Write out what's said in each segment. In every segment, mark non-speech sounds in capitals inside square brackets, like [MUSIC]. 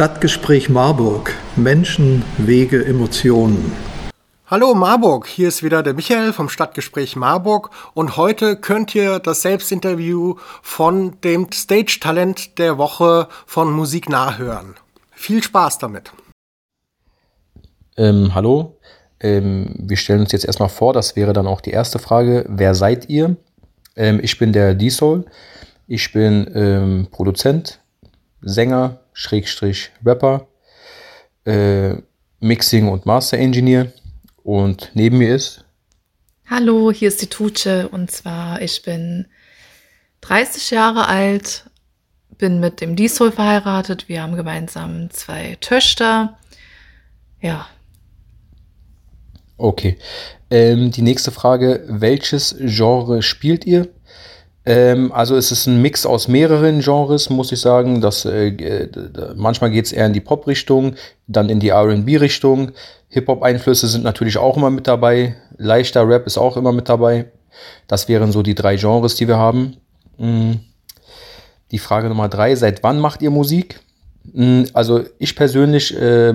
Stadtgespräch Marburg. Menschen, Wege, Emotionen. Hallo Marburg, hier ist wieder der Michael vom Stadtgespräch Marburg und heute könnt ihr das Selbstinterview von dem Stage-Talent der Woche von Musik nachhören. Viel Spaß damit. Ähm, hallo, ähm, wir stellen uns jetzt erstmal vor, das wäre dann auch die erste Frage. Wer seid ihr? Ähm, ich bin der D-Soul. Ich bin ähm, Produzent, Sänger, Schrägstrich Rapper, äh, Mixing und Master Engineer. Und neben mir ist. Hallo, hier ist die Tutsche und zwar ich bin 30 Jahre alt, bin mit dem Diesel verheiratet. Wir haben gemeinsam zwei Töchter. Ja. Okay. Ähm, die nächste Frage: Welches Genre spielt ihr? Ähm, also es ist ein Mix aus mehreren Genres, muss ich sagen. Das, äh, manchmal geht es eher in die Pop-Richtung, dann in die RB-Richtung. Hip-Hop-Einflüsse sind natürlich auch immer mit dabei. Leichter Rap ist auch immer mit dabei. Das wären so die drei Genres, die wir haben. Mhm. Die Frage Nummer drei, seit wann macht ihr Musik? Mhm, also ich persönlich äh,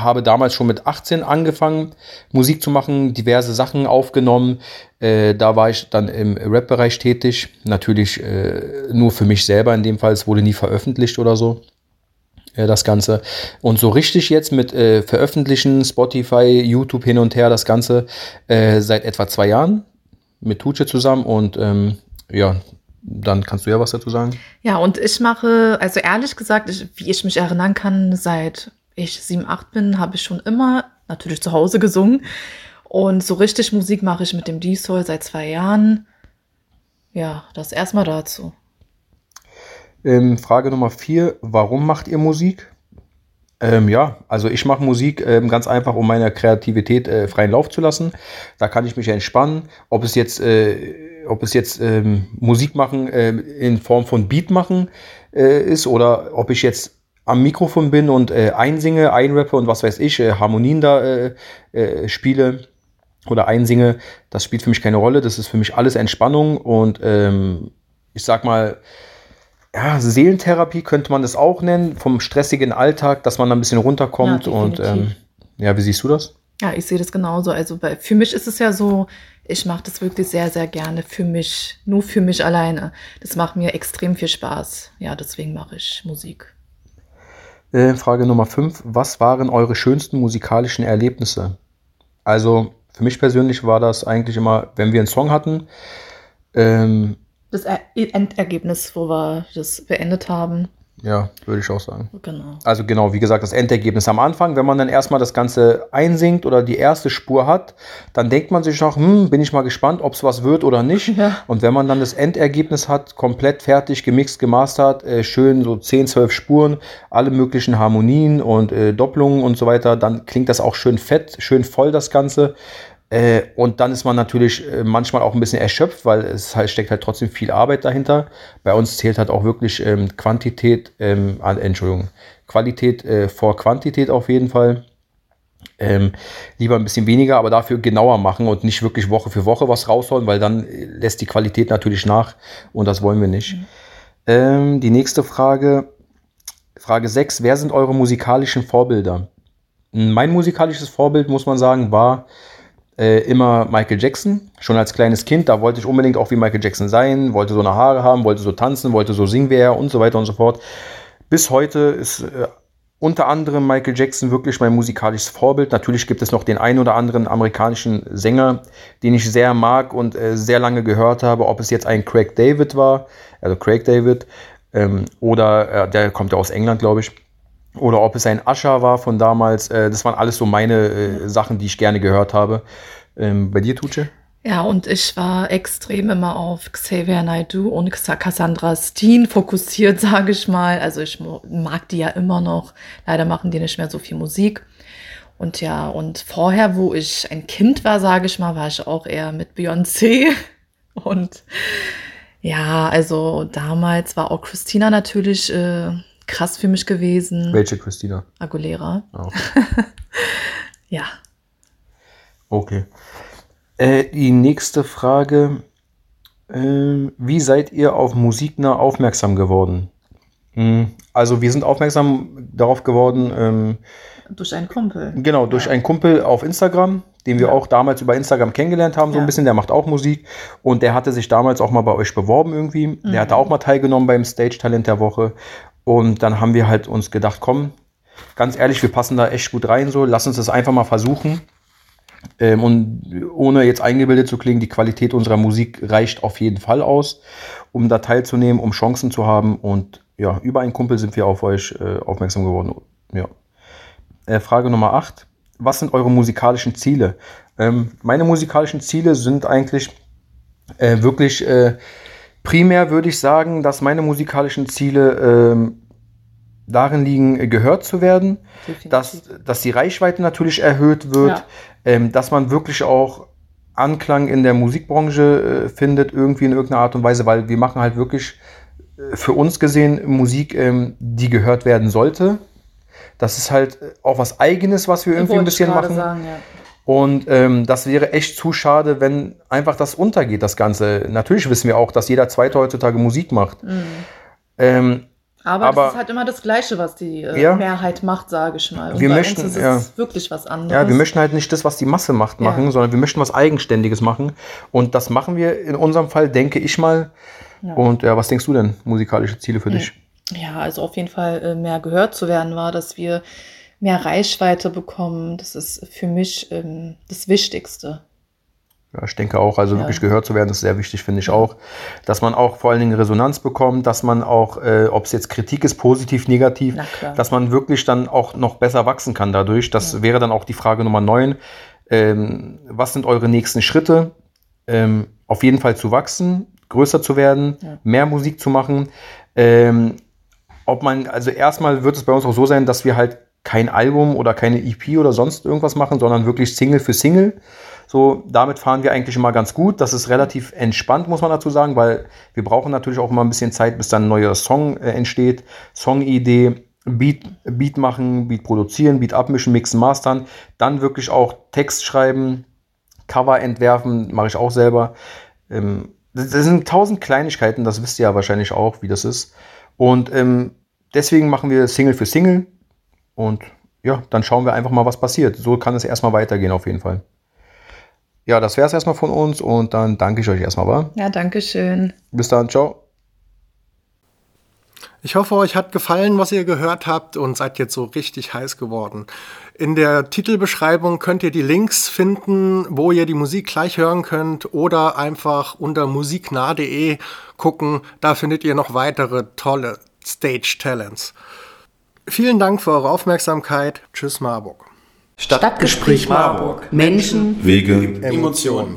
habe damals schon mit 18 angefangen, Musik zu machen, diverse Sachen aufgenommen. Äh, da war ich dann im Rap-Bereich tätig. Natürlich äh, nur für mich selber in dem Fall. Es wurde nie veröffentlicht oder so. Äh, das Ganze. Und so richtig jetzt mit äh, Veröffentlichen, Spotify, YouTube hin und her, das Ganze äh, seit etwa zwei Jahren mit Tuce zusammen. Und ähm, ja, dann kannst du ja was dazu sagen. Ja, und ich mache, also ehrlich gesagt, ich, wie ich mich erinnern kann, seit ich sieben, acht bin, habe ich schon immer natürlich zu Hause gesungen. Und so richtig Musik mache ich mit dem D-Soul seit zwei Jahren. Ja, das erstmal dazu. Ähm, Frage Nummer vier: Warum macht ihr Musik? Ähm, ja, also ich mache Musik ähm, ganz einfach, um meiner Kreativität äh, freien Lauf zu lassen. Da kann ich mich entspannen. Ob es jetzt, äh, ob es jetzt ähm, Musik machen äh, in Form von Beat machen äh, ist oder ob ich jetzt am Mikrofon bin und äh, einsinge, einrappe und was weiß ich, äh, Harmonien da äh, äh, spiele oder einsinge, das spielt für mich keine Rolle. Das ist für mich alles Entspannung und ähm, ich sag mal, ja, Seelentherapie könnte man das auch nennen, vom stressigen Alltag, dass man da ein bisschen runterkommt. Ja, und ähm, ja, wie siehst du das? Ja, ich sehe das genauso. Also bei, für mich ist es ja so, ich mache das wirklich sehr, sehr gerne für mich, nur für mich alleine. Das macht mir extrem viel Spaß. Ja, deswegen mache ich Musik. Äh, Frage Nummer 5. Was waren eure schönsten musikalischen Erlebnisse? Also für mich persönlich war das eigentlich immer, wenn wir einen Song hatten. Ähm, das Endergebnis, wo wir das beendet haben. Ja, würde ich auch sagen. Genau. Also genau, wie gesagt, das Endergebnis am Anfang, wenn man dann erstmal das Ganze einsingt oder die erste Spur hat, dann denkt man sich noch, hm, bin ich mal gespannt, ob es was wird oder nicht. [LAUGHS] Ja. Und wenn man dann das Endergebnis hat, komplett fertig, gemixt, gemastert, äh, schön so 10, 12 Spuren, alle möglichen Harmonien und äh, Doppelungen und so weiter, dann klingt das auch schön fett, schön voll das Ganze. Äh, und dann ist man natürlich äh, manchmal auch ein bisschen erschöpft, weil es halt, steckt halt trotzdem viel Arbeit dahinter. Bei uns zählt halt auch wirklich ähm, Quantität, ähm, äh, Entschuldigung, Qualität äh, vor Quantität auf jeden Fall. Ähm, lieber ein bisschen weniger, aber dafür genauer machen und nicht wirklich Woche für Woche was rausholen, weil dann lässt die Qualität natürlich nach und das wollen wir nicht. Mhm. Ähm, die nächste Frage, Frage 6, wer sind eure musikalischen Vorbilder? Mein musikalisches Vorbild, muss man sagen, war äh, immer Michael Jackson. Schon als kleines Kind, da wollte ich unbedingt auch wie Michael Jackson sein, wollte so eine Haare haben, wollte so tanzen, wollte so singen wie er und so weiter und so fort. Bis heute ist äh, unter anderem Michael Jackson wirklich mein musikalisches Vorbild. Natürlich gibt es noch den einen oder anderen amerikanischen Sänger, den ich sehr mag und äh, sehr lange gehört habe, ob es jetzt ein Craig David war, also Craig David, ähm, oder äh, der kommt ja aus England, glaube ich oder ob es ein Ascher war von damals. Äh, das waren alles so meine äh, Sachen, die ich gerne gehört habe. Ähm, bei dir, Tuce? Ja, und ich war extrem immer auf Xavier Naidoo und Cassandra Steen fokussiert, [LAUGHS] sage ich mal. Also ich mag die ja immer noch. Leider machen die nicht mehr so viel Musik. Und ja, und vorher, wo ich ein Kind war, sage ich mal, war ich auch eher mit Beyoncé. [LAUGHS] Und ja, also damals war auch Christina natürlich äh, krass für mich gewesen. Welche Christina? Aguilera. Oh, okay. [LAUGHS] ja. Okay. Äh, die nächste Frage. Äh, wie seid ihr auf Musiknah aufmerksam geworden? Mhm. Also wir sind aufmerksam darauf geworden. Ähm, durch einen Kumpel. Genau, durch ja. einen Kumpel auf Instagram, den wir ja. auch damals über Instagram kennengelernt haben, so ja. ein bisschen. Der macht auch Musik und der hatte sich damals auch mal bei euch beworben irgendwie. Mhm. Der hatte auch mal teilgenommen beim Stage Talent der Woche. Und dann haben wir halt uns gedacht, komm, ganz ehrlich, wir passen da echt gut rein, so, lass uns das einfach mal versuchen. Ähm, und ohne jetzt eingebildet zu klingen, die Qualität unserer Musik reicht auf jeden Fall aus, um da teilzunehmen, um Chancen zu haben. Und ja, über einen Kumpel sind wir auf euch äh, aufmerksam geworden. Ja. Äh, Frage Nummer 8. Was sind eure musikalischen Ziele? Ähm, meine musikalischen Ziele sind eigentlich äh, wirklich äh, primär, würde ich sagen, dass meine musikalischen Ziele ähm, darin liegen, gehört zu werden, dass, dass die Reichweite natürlich erhöht wird, ja. ähm, dass man wirklich auch Anklang in der Musikbranche äh, findet, irgendwie in irgendeiner Art und Weise, weil wir machen halt wirklich äh, für uns gesehen Musik, ähm, die gehört werden sollte. Das ist halt auch was Eigenes, was wir irgendwie ein bisschen machen. Sagen, ja. Und ähm, das wäre echt zu schade, wenn einfach das untergeht, das Ganze. Natürlich wissen wir auch, dass jeder Zweite heutzutage Musik macht. Mhm. Ähm, aber, aber, das ist halt immer das Gleiche, was die äh, ja, Mehrheit macht, sage ich mal. Und wir möchten, uns ist ja, wirklich was anderes. Ja, wir möchten halt nicht das, was die Masse macht, machen, ja. sondern wir möchten was Eigenständiges machen. Und das machen wir in unserem Fall, denke ich mal. Und ja, was denkst du denn, musikalische Ziele für dich? Ja, also auf jeden Fall äh, mehr gehört zu werden war, dass wir mehr Reichweite bekommen. Das ist für mich ähm, das Wichtigste. Ja, ich denke auch, also ja. wirklich gehört zu werden, ist sehr wichtig, finde ich auch. Dass man auch vor allen Dingen Resonanz bekommt, dass man auch, äh, ob es jetzt Kritik ist, positiv, negativ, dass man wirklich dann auch noch besser wachsen kann dadurch. Das ja. wäre dann auch die Frage Nummer 9. Ähm, was sind eure nächsten Schritte? Ähm, auf jeden Fall zu wachsen, größer zu werden, ja. mehr Musik zu machen. Ähm, ob man, also erstmal wird es bei uns auch so sein, dass wir halt kein Album oder keine EP oder sonst irgendwas machen, sondern wirklich Single für Single. So, damit fahren wir eigentlich immer ganz gut. Das ist relativ entspannt, muss man dazu sagen, weil wir brauchen natürlich auch immer ein bisschen Zeit, bis dann ein neuer Song äh, entsteht. Songidee, Beat, Beat machen, Beat produzieren, Beat abmischen, mixen, mastern. Dann wirklich auch Text schreiben, Cover entwerfen, mache ich auch selber. Ähm, das sind tausend Kleinigkeiten, das wisst ihr ja wahrscheinlich auch, wie das ist. Und ähm, deswegen machen wir Single für Single. Und ja, dann schauen wir einfach mal, was passiert. So kann es erstmal weitergehen, auf jeden Fall. Ja, das wäre es erstmal von uns und dann danke ich euch erstmal, wa? Ja, danke schön. Bis dann, ciao. Ich hoffe, euch hat gefallen, was ihr gehört habt und seid jetzt so richtig heiß geworden. In der Titelbeschreibung könnt ihr die Links finden, wo ihr die Musik gleich hören könnt oder einfach unter musiknah.de gucken. Da findet ihr noch weitere tolle Stage Talents. Vielen Dank für eure Aufmerksamkeit. Tschüss Marburg. Stadtgespräch Marburg. Menschen, Wege, Emotionen.